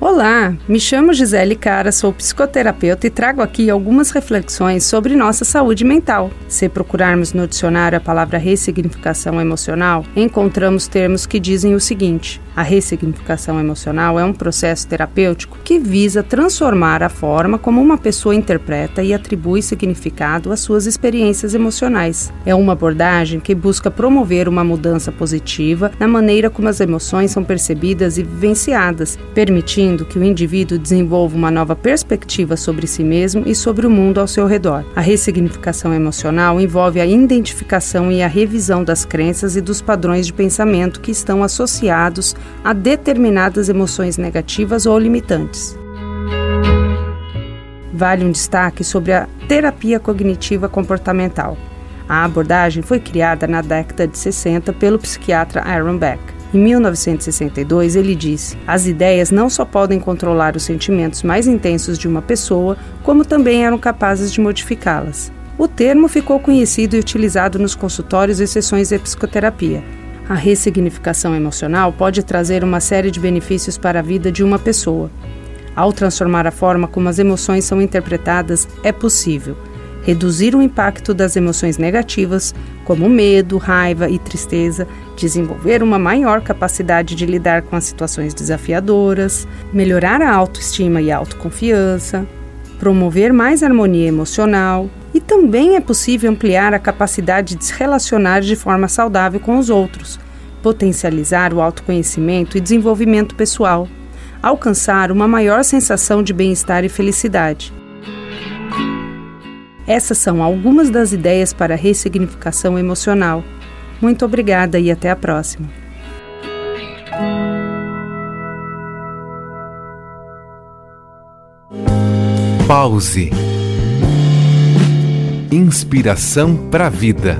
Olá, me chamo Gisele Cara, sou psicoterapeuta e trago aqui algumas reflexões sobre nossa saúde mental. Se procurarmos no dicionário a palavra ressignificação emocional, encontramos termos que dizem o seguinte: a ressignificação emocional é um processo terapêutico que visa transformar a forma como uma pessoa interpreta e atribui significado às suas experiências emocionais. É uma abordagem que busca promover uma mudança positiva na maneira como as emoções são percebidas e vivenciadas, permitindo permitindo que o indivíduo desenvolva uma nova perspectiva sobre si mesmo e sobre o mundo ao seu redor. A ressignificação emocional envolve a identificação e a revisão das crenças e dos padrões de pensamento que estão associados a determinadas emoções negativas ou limitantes. Vale um destaque sobre a terapia cognitiva comportamental. A abordagem foi criada na década de 60 pelo psiquiatra Aaron Beck. Em 1962, ele disse: As ideias não só podem controlar os sentimentos mais intensos de uma pessoa, como também eram capazes de modificá-las. O termo ficou conhecido e utilizado nos consultórios e sessões de psicoterapia. A ressignificação emocional pode trazer uma série de benefícios para a vida de uma pessoa. Ao transformar a forma como as emoções são interpretadas, é possível reduzir o impacto das emoções negativas, como medo, raiva e tristeza, desenvolver uma maior capacidade de lidar com as situações desafiadoras, melhorar a autoestima e a autoconfiança, promover mais harmonia emocional e também é possível ampliar a capacidade de se relacionar de forma saudável com os outros, potencializar o autoconhecimento e desenvolvimento pessoal, alcançar uma maior sensação de bem-estar e felicidade. Essas são algumas das ideias para ressignificação emocional. Muito obrigada e até a próxima. Pause. Inspiração para a vida.